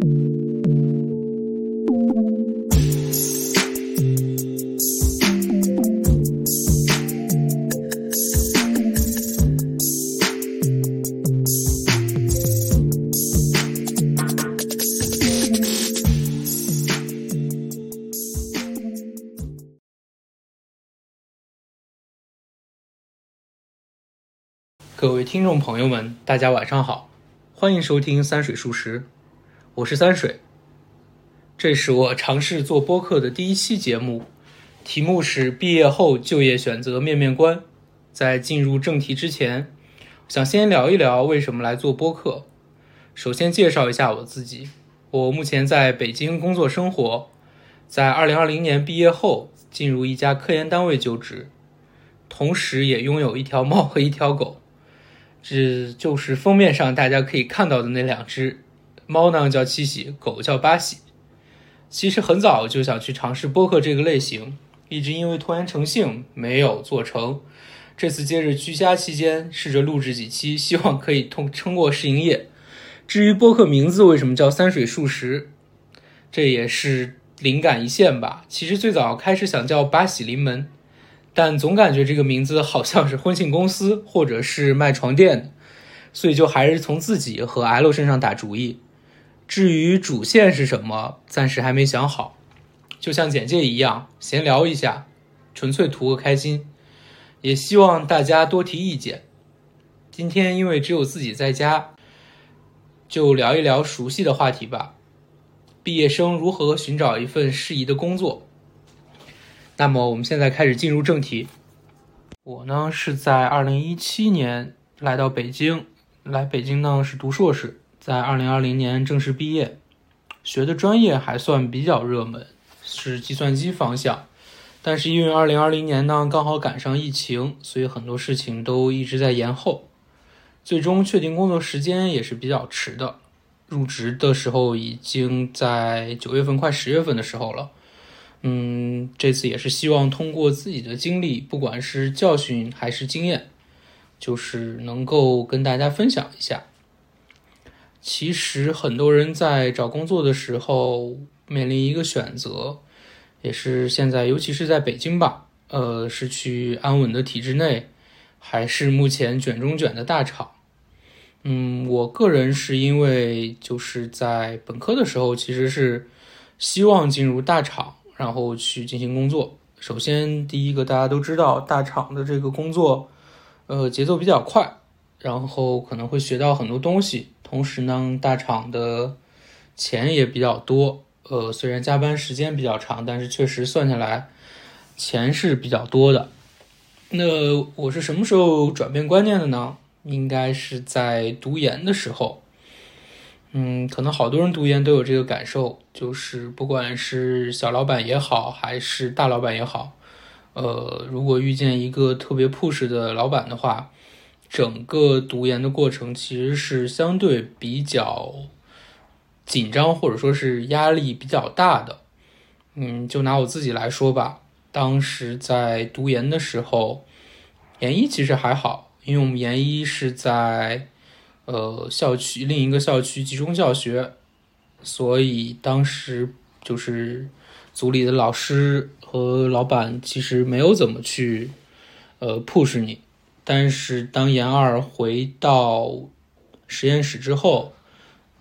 各位听众朋友们，大家晚上好，欢迎收听三水数十，我是三水。这是我尝试做播客的第一期节目，题目是毕业后就业选择面面观。在进入正题之前，想先聊一聊为什么来做播客。首先介绍一下我自己，我目前在北京工作生活，在2020年毕业后进入一家科研单位就职，同时也拥有一条猫和一条狗。这就是封面上大家可以看到的那两只猫呢，叫七喜，狗叫八喜。其实很早就想去尝试播客这个类型，一直因为拖延成性没有做成。这次接着居家期间试着录制几期，希望可以通撑过试营业。至于播客名字为什么叫三水数十，这也是灵感一现吧。其实最早开始想叫八喜临门。但总感觉这个名字好像是婚庆公司或者是卖床垫的，所以就还是从自己和 L 身上打主意。至于主线是什么，暂时还没想好。就像简介一样，闲聊一下，纯粹图个开心。也希望大家多提意见。今天因为只有自己在家，就聊一聊熟悉的话题吧。毕业生如何寻找一份适宜的工作？那么我们现在开始进入正题。我呢是在二零一七年来到北京，来北京呢是读硕士，在二零二零年正式毕业，学的专业还算比较热门，是计算机方向。但是因为二零二零年呢刚好赶上疫情，所以很多事情都一直在延后，最终确定工作时间也是比较迟的。入职的时候已经在九月份快十月份的时候了。嗯，这次也是希望通过自己的经历，不管是教训还是经验，就是能够跟大家分享一下。其实很多人在找工作的时候面临一个选择，也是现在，尤其是在北京吧，呃，是去安稳的体制内，还是目前卷中卷的大厂？嗯，我个人是因为就是在本科的时候，其实是希望进入大厂。然后去进行工作。首先，第一个大家都知道，大厂的这个工作，呃，节奏比较快，然后可能会学到很多东西。同时呢，大厂的钱也比较多，呃，虽然加班时间比较长，但是确实算下来钱是比较多的。那我是什么时候转变观念的呢？应该是在读研的时候。嗯，可能好多人读研都有这个感受，就是不管是小老板也好，还是大老板也好，呃，如果遇见一个特别 push 的老板的话，整个读研的过程其实是相对比较紧张，或者说是压力比较大的。嗯，就拿我自己来说吧，当时在读研的时候，研一其实还好，因为我们研一是在。呃，校区另一个校区集中教学，所以当时就是组里的老师和老板其实没有怎么去呃 push 你，但是当研二回到实验室之后，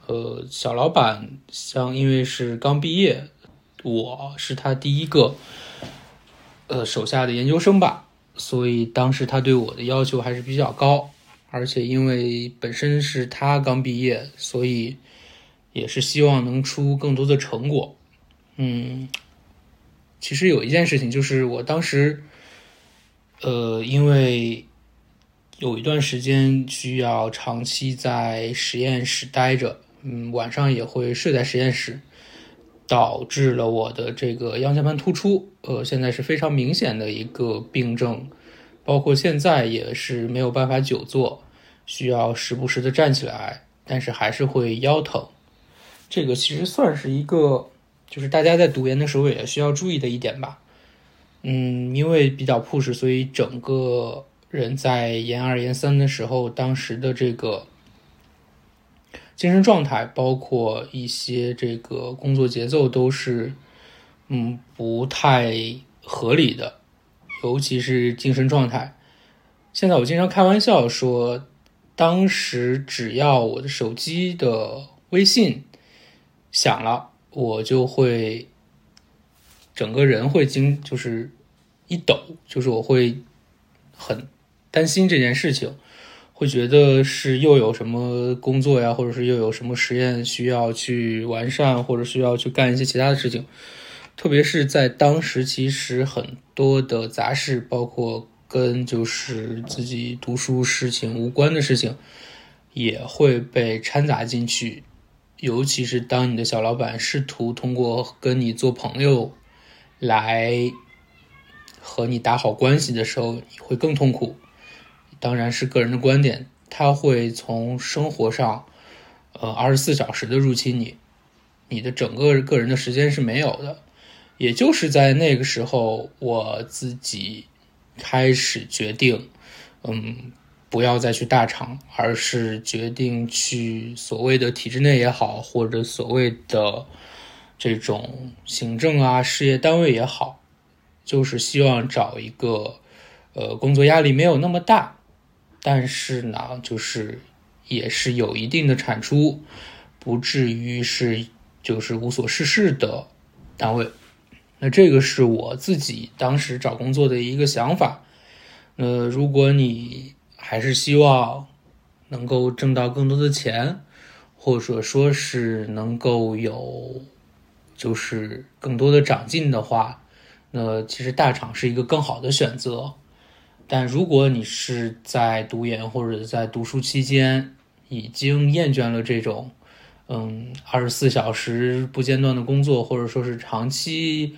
呃，小老板像因为是刚毕业，我是他第一个呃手下的研究生吧，所以当时他对我的要求还是比较高。而且因为本身是他刚毕业，所以也是希望能出更多的成果。嗯，其实有一件事情就是我当时，呃，因为有一段时间需要长期在实验室待着，嗯，晚上也会睡在实验室，导致了我的这个腰间盘突出，呃，现在是非常明显的一个病症。包括现在也是没有办法久坐，需要时不时的站起来，但是还是会腰疼。这个其实算是一个，就是大家在读研的时候也需要注意的一点吧。嗯，因为比较 push，所以整个人在研二研三的时候，当时的这个精神状态，包括一些这个工作节奏都是嗯不太合理的，尤其是精神状态。现在我经常开玩笑说，当时只要我的手机的微信响了，我就会整个人会惊，就是一抖，就是我会很担心这件事情，会觉得是又有什么工作呀，或者是又有什么实验需要去完善，或者需要去干一些其他的事情。特别是在当时，其实很多的杂事，包括跟就是自己读书事情无关的事情，也会被掺杂进去。尤其是当你的小老板试图通过跟你做朋友来和你打好关系的时候，你会更痛苦。当然是个人的观点，他会从生活上，呃，二十四小时的入侵你，你的整个个人的时间是没有的。也就是在那个时候，我自己开始决定，嗯，不要再去大厂，而是决定去所谓的体制内也好，或者所谓的这种行政啊事业单位也好，就是希望找一个，呃，工作压力没有那么大，但是呢，就是也是有一定的产出，不至于是就是无所事事的单位。那这个是我自己当时找工作的一个想法。呃，如果你还是希望能够挣到更多的钱，或者说是能够有就是更多的长进的话，那其实大厂是一个更好的选择。但如果你是在读研或者在读书期间已经厌倦了这种。嗯，二十四小时不间断的工作，或者说是长期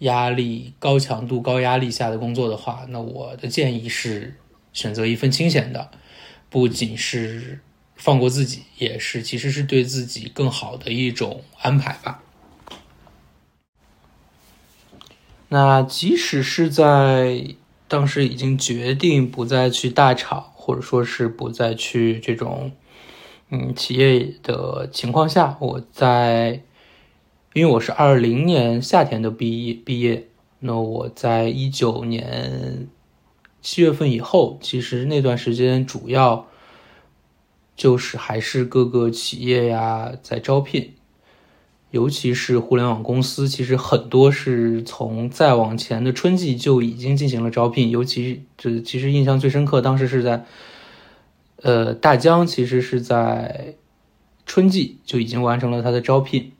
压力、高强度、高压力下的工作的话，那我的建议是选择一份清闲的，不仅是放过自己，也是其实是对自己更好的一种安排吧。那即使是在当时已经决定不再去大厂，或者说是不再去这种。嗯，企业的情况下，我在，因为我是二零年夏天的毕业毕业，那我在一九年七月份以后，其实那段时间主要就是还是各个企业呀在招聘，尤其是互联网公司，其实很多是从再往前的春季就已经进行了招聘，尤其这其实印象最深刻，当时是在。呃，大疆其实是在春季就已经完成了它的招聘。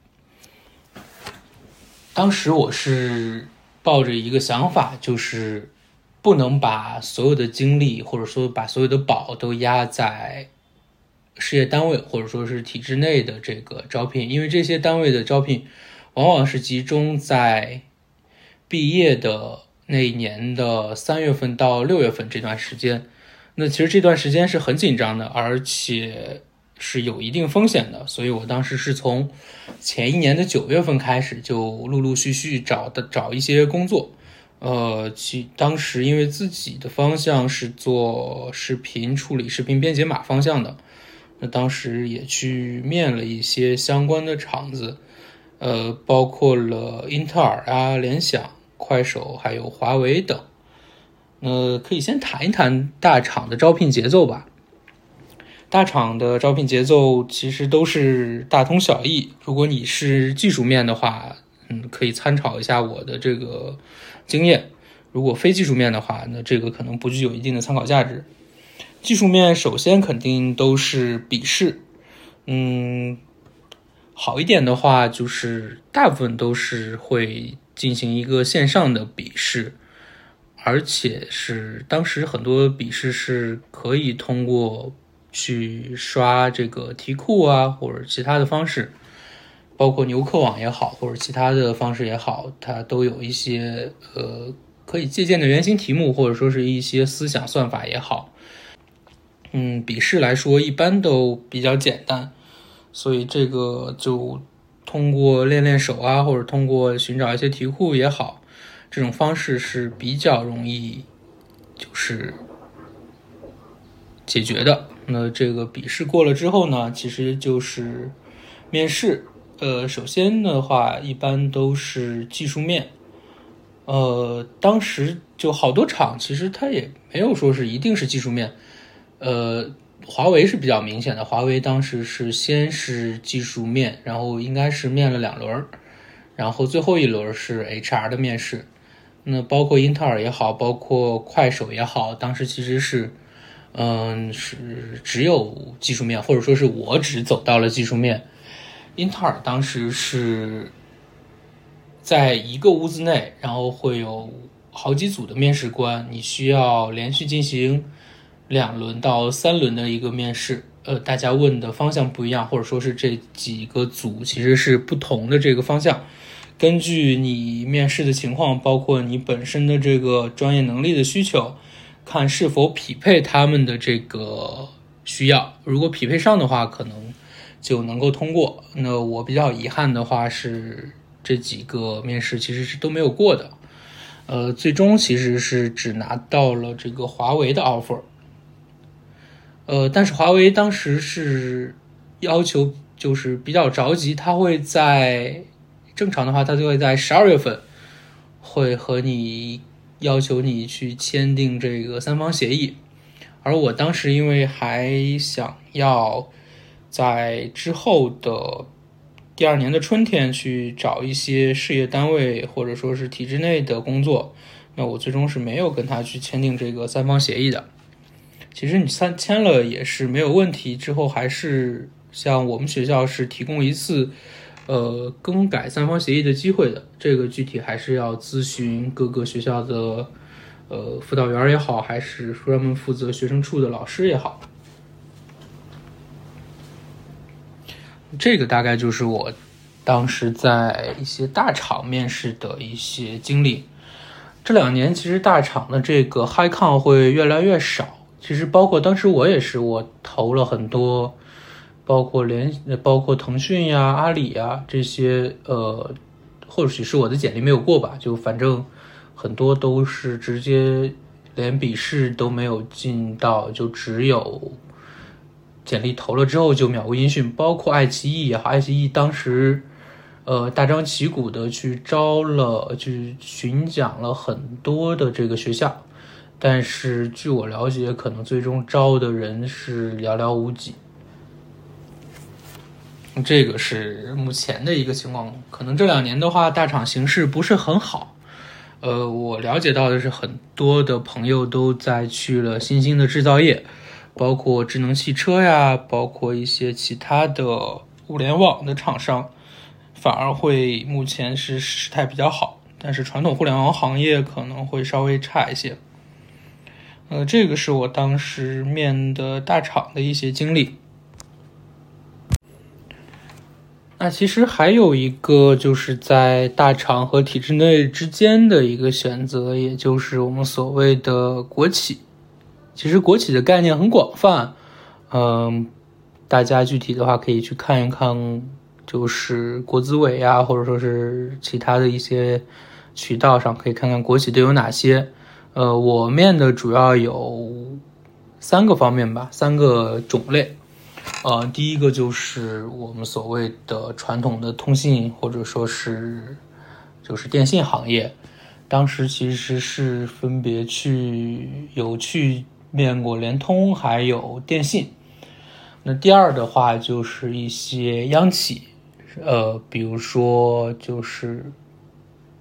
当时我是抱着一个想法，就是不能把所有的精力或者说把所有的宝都压在事业单位或者说是体制内的这个招聘，因为这些单位的招聘往往是集中在毕业的那一年的三月份到六月份这段时间。那其实这段时间是很紧张的，而且是有一定风险的，所以我当时是从前一年的九月份开始就陆陆续续找的找一些工作，呃，其当时因为自己的方向是做视频处理、视频编解码方向的，那当时也去面了一些相关的厂子，呃，包括了英特尔啊、联想、快手还有华为等。呃，可以先谈一谈大厂的招聘节奏吧。大厂的招聘节奏其实都是大同小异。如果你是技术面的话，嗯，可以参考一下我的这个经验。如果非技术面的话，那这个可能不具有一定的参考价值。技术面首先肯定都是笔试，嗯，好一点的话就是大部分都是会进行一个线上的笔试。而且是当时很多笔试是可以通过去刷这个题库啊，或者其他的方式，包括牛客网也好，或者其他的方式也好，它都有一些呃可以借鉴的原型题目，或者说是一些思想算法也好。嗯，笔试来说一般都比较简单，所以这个就通过练练手啊，或者通过寻找一些题库也好。这种方式是比较容易，就是解决的。那这个笔试过了之后呢，其实就是面试。呃，首先的话，一般都是技术面。呃，当时就好多场，其实它也没有说是一定是技术面。呃，华为是比较明显的，华为当时是先是技术面，然后应该是面了两轮，然后最后一轮是 HR 的面试。那包括英特尔也好，包括快手也好，当时其实是，嗯，是只有技术面，或者说是我只走到了技术面。英特尔当时是在一个屋子内，然后会有好几组的面试官，你需要连续进行两轮到三轮的一个面试。呃，大家问的方向不一样，或者说是这几个组其实是不同的这个方向。根据你面试的情况，包括你本身的这个专业能力的需求，看是否匹配他们的这个需要。如果匹配上的话，可能就能够通过。那我比较遗憾的话是，这几个面试其实是都没有过的。呃，最终其实是只拿到了这个华为的 offer。呃，但是华为当时是要求就是比较着急，他会在。正常的话，他就会在十二月份会和你要求你去签订这个三方协议，而我当时因为还想要在之后的第二年的春天去找一些事业单位或者说是体制内的工作，那我最终是没有跟他去签订这个三方协议的。其实你三签了也是没有问题，之后还是像我们学校是提供一次。呃，更改三方协议的机会的，这个具体还是要咨询各个学校的呃辅导员也好，还是专门负责学生处的老师也好。这个大概就是我当时在一些大厂面试的一些经历。这两年其实大厂的这个 HiCon 会越来越少，其实包括当时我也是，我投了很多。包括联，包括腾讯呀、阿里呀这些，呃，或许是我的简历没有过吧，就反正很多都是直接连笔试都没有进到，就只有简历投了之后就秒过音讯。包括爱奇艺也好，爱奇艺当时呃大张旗鼓的去招了，去巡讲了很多的这个学校，但是据我了解，可能最终招的人是寥寥无几。这个是目前的一个情况，可能这两年的话，大厂形势不是很好。呃，我了解到的是，很多的朋友都在去了新兴的制造业，包括智能汽车呀，包括一些其他的物联网的厂商，反而会目前是时态比较好。但是传统互联网行业可能会稍微差一些。呃，这个是我当时面的大厂的一些经历。那其实还有一个，就是在大厂和体制内之间的一个选择，也就是我们所谓的国企。其实国企的概念很广泛，嗯，大家具体的话可以去看一看，就是国资委呀，或者说是其他的一些渠道上，可以看看国企都有哪些。呃，我面的主要有三个方面吧，三个种类。呃，第一个就是我们所谓的传统的通信或者说是就是电信行业，当时其实是分别去有去面过联通还有电信。那第二的话就是一些央企，呃，比如说就是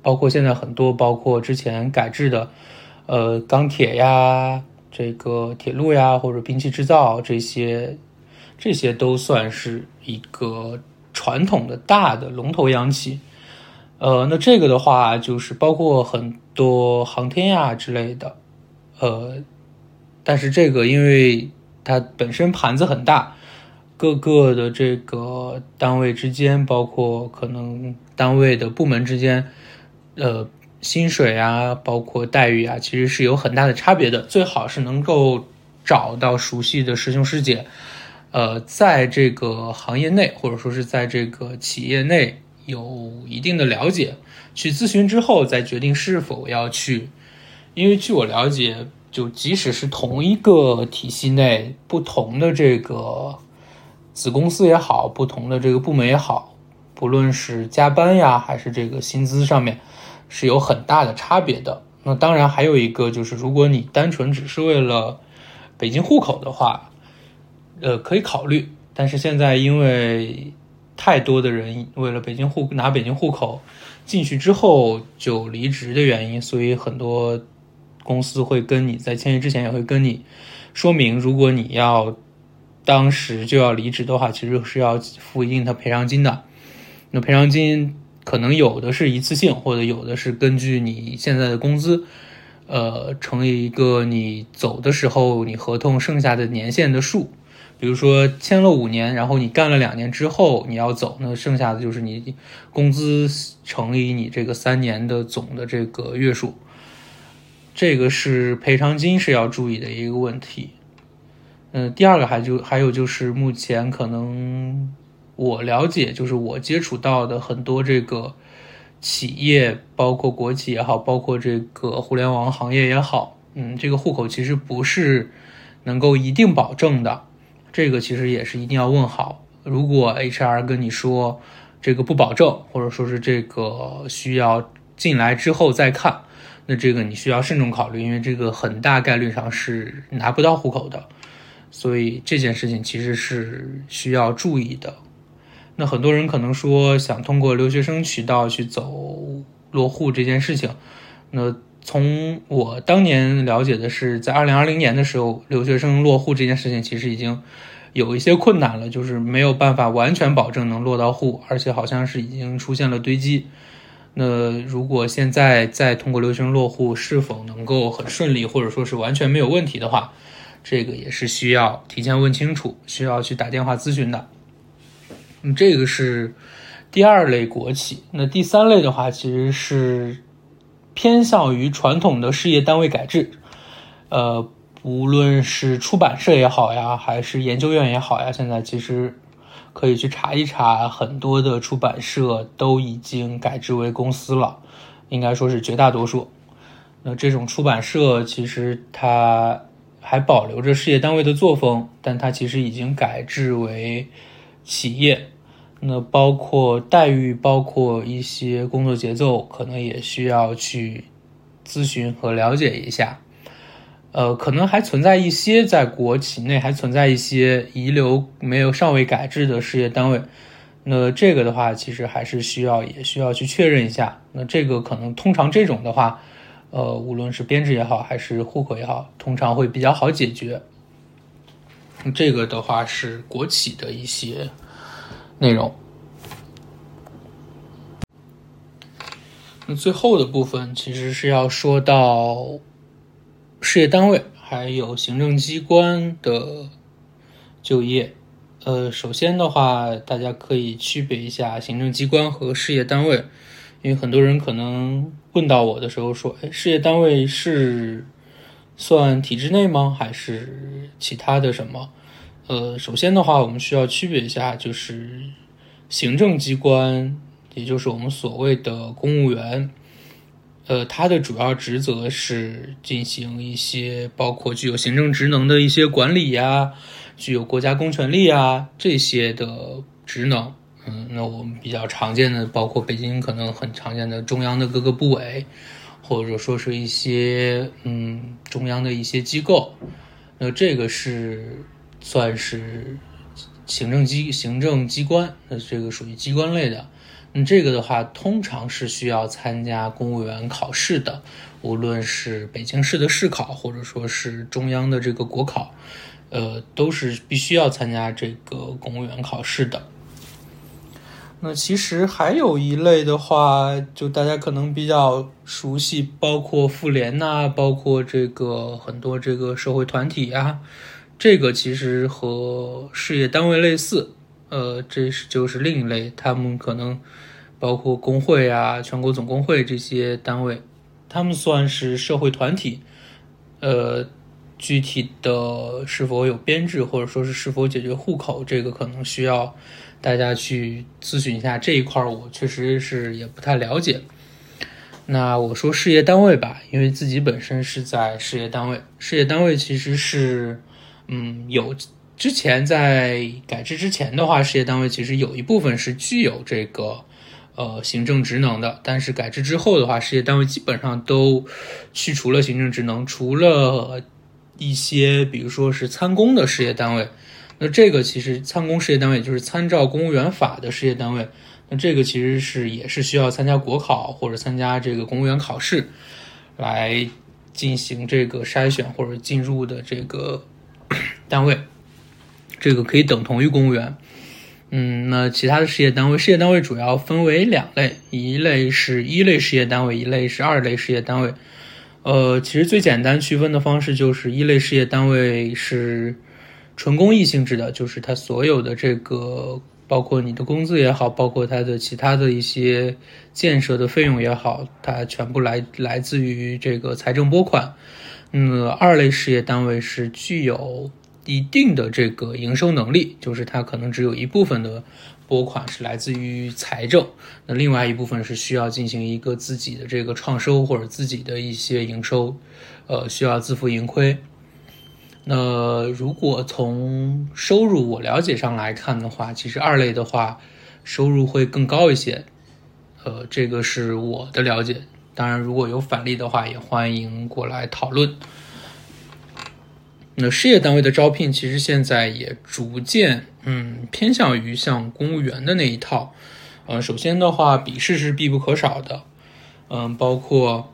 包括现在很多包括之前改制的，呃，钢铁呀，这个铁路呀或者兵器制造这些。这些都算是一个传统的大的龙头央企，呃，那这个的话就是包括很多航天呀之类的，呃，但是这个因为它本身盘子很大，各个的这个单位之间，包括可能单位的部门之间，呃，薪水啊，包括待遇啊，其实是有很大的差别的。最好是能够找到熟悉的师兄师姐。呃，在这个行业内，或者说是在这个企业内有一定的了解，去咨询之后再决定是否要去。因为据我了解，就即使是同一个体系内，不同的这个子公司也好，不同的这个部门也好，不论是加班呀，还是这个薪资上面，是有很大的差别的。那当然还有一个就是，如果你单纯只是为了北京户口的话，呃，可以考虑。但是现在因为太多的人为了北京户拿北京户口进去之后就离职的原因，所以很多公司会跟你在签约之前也会跟你说明，如果你要当时就要离职的话，其实是要付一定的赔偿金的。那赔偿金。可能有的是一次性，或者有的是根据你现在的工资，呃，乘以一个你走的时候你合同剩下的年限的数。比如说签了五年，然后你干了两年之后你要走，那剩下的就是你工资乘以你这个三年的总的这个月数。这个是赔偿金是要注意的一个问题。嗯，第二个还就还有就是目前可能。我了解，就是我接触到的很多这个企业，包括国企也好，包括这个互联网行业也好，嗯，这个户口其实不是能够一定保证的，这个其实也是一定要问好。如果 HR 跟你说这个不保证，或者说是这个需要进来之后再看，那这个你需要慎重考虑，因为这个很大概率上是拿不到户口的，所以这件事情其实是需要注意的。那很多人可能说想通过留学生渠道去走落户这件事情，那从我当年了解的是，在二零二零年的时候，留学生落户这件事情其实已经有一些困难了，就是没有办法完全保证能落到户，而且好像是已经出现了堆积。那如果现在再通过留学生落户，是否能够很顺利，或者说是完全没有问题的话，这个也是需要提前问清楚，需要去打电话咨询的。这个是第二类国企。那第三类的话，其实是偏向于传统的事业单位改制。呃，无论是出版社也好呀，还是研究院也好呀，现在其实可以去查一查，很多的出版社都已经改制为公司了，应该说是绝大多数。那这种出版社其实它还保留着事业单位的作风，但它其实已经改制为企业。那包括待遇，包括一些工作节奏，可能也需要去咨询和了解一下。呃，可能还存在一些在国企内还存在一些遗留没有尚未改制的事业单位。那这个的话，其实还是需要也需要去确认一下。那这个可能通常这种的话，呃，无论是编制也好，还是户口也好，通常会比较好解决。这个的话是国企的一些。内容。那最后的部分其实是要说到事业单位还有行政机关的就业。呃，首先的话，大家可以区别一下行政机关和事业单位，因为很多人可能问到我的时候说：“哎，事业单位是算体制内吗？还是其他的什么？”呃，首先的话，我们需要区别一下，就是行政机关，也就是我们所谓的公务员，呃，它的主要职责是进行一些包括具有行政职能的一些管理呀，具有国家公权力啊这些的职能。嗯，那我们比较常见的，包括北京可能很常见的中央的各个部委，或者说是一些嗯中央的一些机构，那这个是。算是行政机行政机关，那这个属于机关类的。那这个的话，通常是需要参加公务员考试的，无论是北京市的市考，或者说是中央的这个国考，呃，都是必须要参加这个公务员考试的。那其实还有一类的话，就大家可能比较熟悉，包括妇联呐，包括这个很多这个社会团体啊。这个其实和事业单位类似，呃，这是就是另一类，他们可能包括工会啊、全国总工会这些单位，他们算是社会团体，呃，具体的是否有编制，或者说是是否解决户口，这个可能需要大家去咨询一下这一块，我确实是也不太了解。那我说事业单位吧，因为自己本身是在事业单位，事业单位其实是，嗯，有之前在改制之前的话，事业单位其实有一部分是具有这个呃行政职能的，但是改制之后的话，事业单位基本上都去除了行政职能，除了一些比如说是参公的事业单位，那这个其实参公事业单位就是参照公务员法的事业单位。那这个其实是也是需要参加国考或者参加这个公务员考试，来进行这个筛选或者进入的这个单位，这个可以等同于公务员。嗯，那其他的事业单位，事业单位主要分为两类，一类是一类事业单位，一类是二类事业单位。呃，其实最简单区分的方式就是一类事业单位是纯公益性质的，就是它所有的这个。包括你的工资也好，包括它的其他的一些建设的费用也好，它全部来来自于这个财政拨款。那二类事业单位是具有一定的这个营收能力，就是它可能只有一部分的拨款是来自于财政，那另外一部分是需要进行一个自己的这个创收或者自己的一些营收，呃，需要自负盈亏。那如果从收入我了解上来看的话，其实二类的话收入会更高一些，呃，这个是我的了解。当然，如果有反例的话，也欢迎过来讨论。那事业单位的招聘其实现在也逐渐嗯偏向于像公务员的那一套，呃，首先的话笔试是必不可少的，嗯，包括。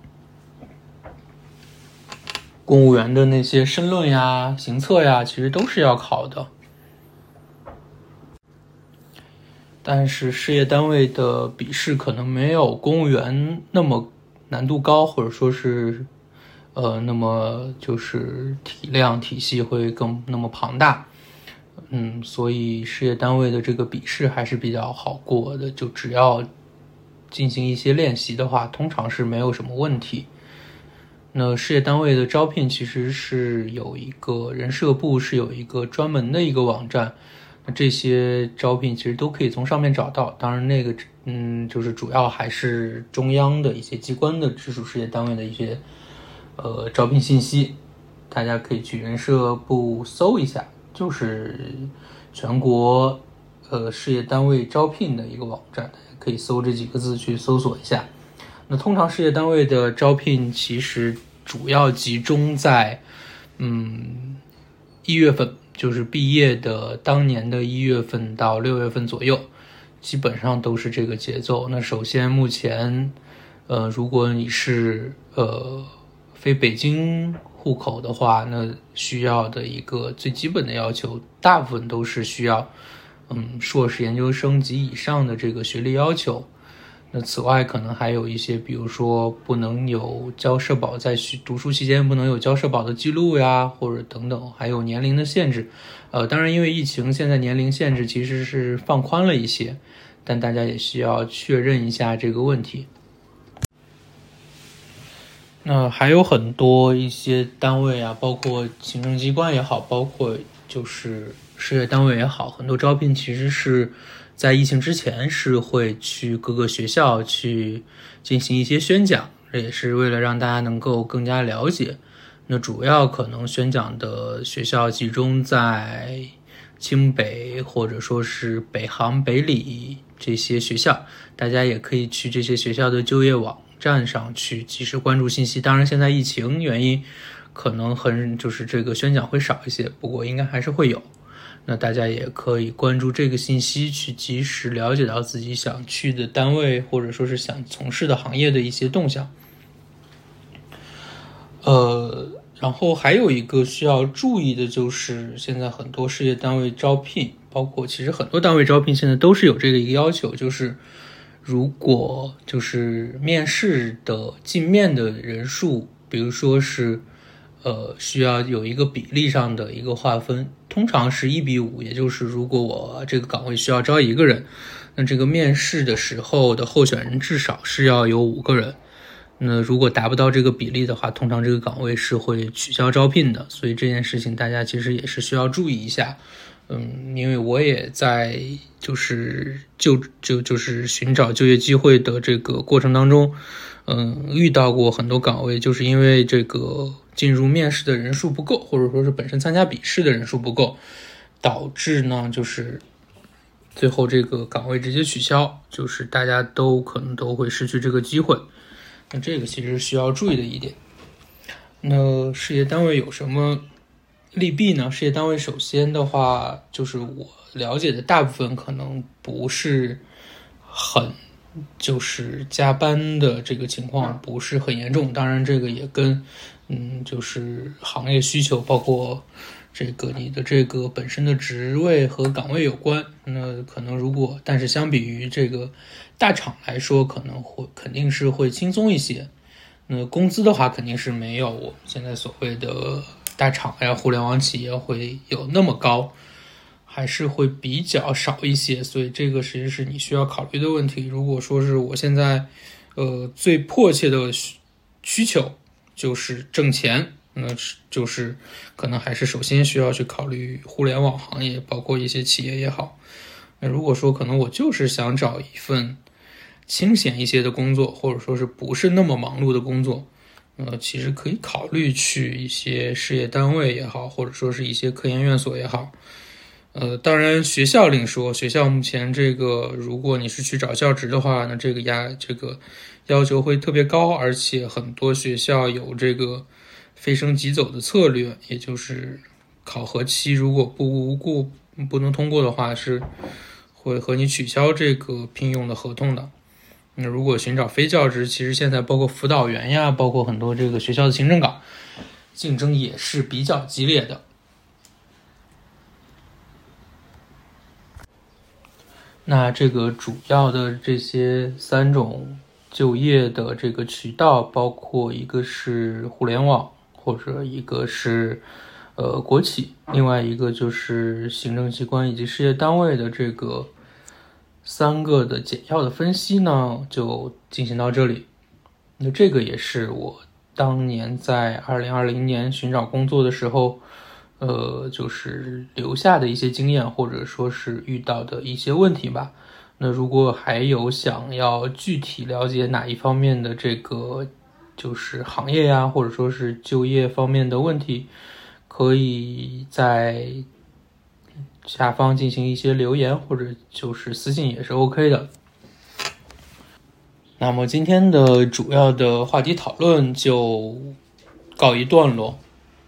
公务员的那些申论呀、行测呀，其实都是要考的。但是事业单位的笔试可能没有公务员那么难度高，或者说是，呃，那么就是体量体系会更那么庞大。嗯，所以事业单位的这个笔试还是比较好过的，就只要进行一些练习的话，通常是没有什么问题。那事业单位的招聘其实是有一个人社部是有一个专门的一个网站，那这些招聘其实都可以从上面找到。当然，那个嗯，就是主要还是中央的一些机关的直属事业单位的一些呃招聘信息，大家可以去人社部搜一下，就是全国呃事业单位招聘的一个网站，可以搜这几个字去搜索一下。那通常事业单位的招聘其实主要集中在，嗯，一月份，就是毕业的当年的一月份到六月份左右，基本上都是这个节奏。那首先目前，呃，如果你是呃非北京户口的话，那需要的一个最基本的要求，大部分都是需要，嗯，硕士研究生及以上的这个学历要求。那此外，可能还有一些，比如说不能有交社保，在学读书期间不能有交社保的记录呀，或者等等，还有年龄的限制。呃，当然，因为疫情，现在年龄限制其实是放宽了一些，但大家也需要确认一下这个问题。那还有很多一些单位啊，包括行政机关也好，包括就是事业单位也好，很多招聘其实是。在疫情之前是会去各个学校去进行一些宣讲，这也是为了让大家能够更加了解。那主要可能宣讲的学校集中在清北或者说是北航、北理这些学校，大家也可以去这些学校的就业网站上去及时关注信息。当然，现在疫情原因，可能很就是这个宣讲会少一些，不过应该还是会有。那大家也可以关注这个信息，去及时了解到自己想去的单位，或者说是想从事的行业的一些动向。呃，然后还有一个需要注意的就是，现在很多事业单位招聘，包括其实很多单位招聘，现在都是有这个一个要求，就是如果就是面试的进面的人数，比如说是。呃，需要有一个比例上的一个划分，通常是一比五，也就是如果我这个岗位需要招一个人，那这个面试的时候的候选人至少是要有五个人。那如果达不到这个比例的话，通常这个岗位是会取消招聘的。所以这件事情大家其实也是需要注意一下。嗯，因为我也在就是就就就是寻找就业机会的这个过程当中，嗯，遇到过很多岗位，就是因为这个进入面试的人数不够，或者说是本身参加笔试的人数不够，导致呢就是最后这个岗位直接取消，就是大家都可能都会失去这个机会。那这个其实需要注意的一点。那事业单位有什么？利弊呢？事业单位首先的话，就是我了解的大部分可能不是很，就是加班的这个情况不是很严重。当然，这个也跟嗯，就是行业需求，包括这个你的这个本身的职位和岗位有关。那可能如果，但是相比于这个大厂来说，可能会肯定是会轻松一些。那工资的话，肯定是没有我们现在所谓的。大厂呀，互联网企业会有那么高，还是会比较少一些，所以这个其实是你需要考虑的问题。如果说是我现在，呃，最迫切的需需求就是挣钱，那是就是可能还是首先需要去考虑互联网行业，包括一些企业也好。那如果说可能我就是想找一份清闲一些的工作，或者说是不是那么忙碌的工作。呃，其实可以考虑去一些事业单位也好，或者说是一些科研院所也好。呃，当然学校另说，学校目前这个，如果你是去找教职的话，那这个压这个要求会特别高，而且很多学校有这个飞升即走的策略，也就是考核期如果不无故不能通过的话，是会和你取消这个聘用的合同的。那如果寻找非教职，其实现在包括辅导员呀，包括很多这个学校的行政岗，竞争也是比较激烈的。那这个主要的这些三种就业的这个渠道，包括一个是互联网，或者一个是呃国企，另外一个就是行政机关以及事业单位的这个。三个的简要的分析呢，就进行到这里。那这个也是我当年在二零二零年寻找工作的时候，呃，就是留下的一些经验，或者说是遇到的一些问题吧。那如果还有想要具体了解哪一方面的这个，就是行业呀，或者说是就业方面的问题，可以在。下方进行一些留言或者就是私信也是 OK 的。那么今天的主要的话题讨论就告一段落。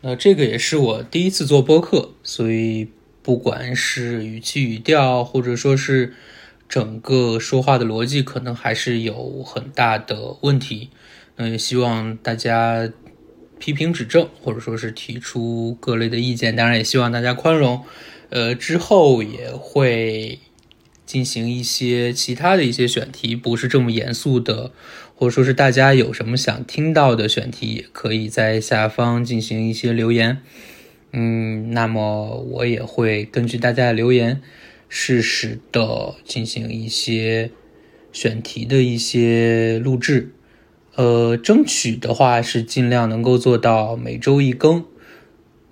那这个也是我第一次做播客，所以不管是语气语调或者说是整个说话的逻辑，可能还是有很大的问题。那也，希望大家批评指正，或者说是提出各类的意见。当然，也希望大家宽容。呃，之后也会进行一些其他的一些选题，不是这么严肃的，或者说是大家有什么想听到的选题，也可以在下方进行一些留言。嗯，那么我也会根据大家的留言，适时的进行一些选题的一些录制。呃，争取的话是尽量能够做到每周一更。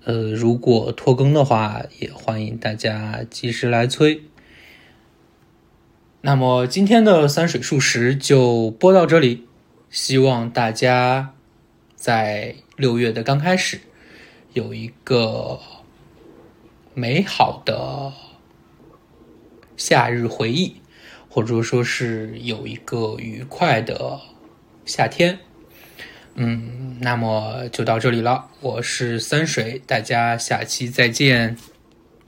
呃，如果拖更的话，也欢迎大家及时来催。那么今天的三水数十就播到这里，希望大家在六月的刚开始有一个美好的夏日回忆，或者说是有一个愉快的夏天。嗯，那么就到这里了。我是三水，大家下期再见，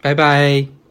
拜拜。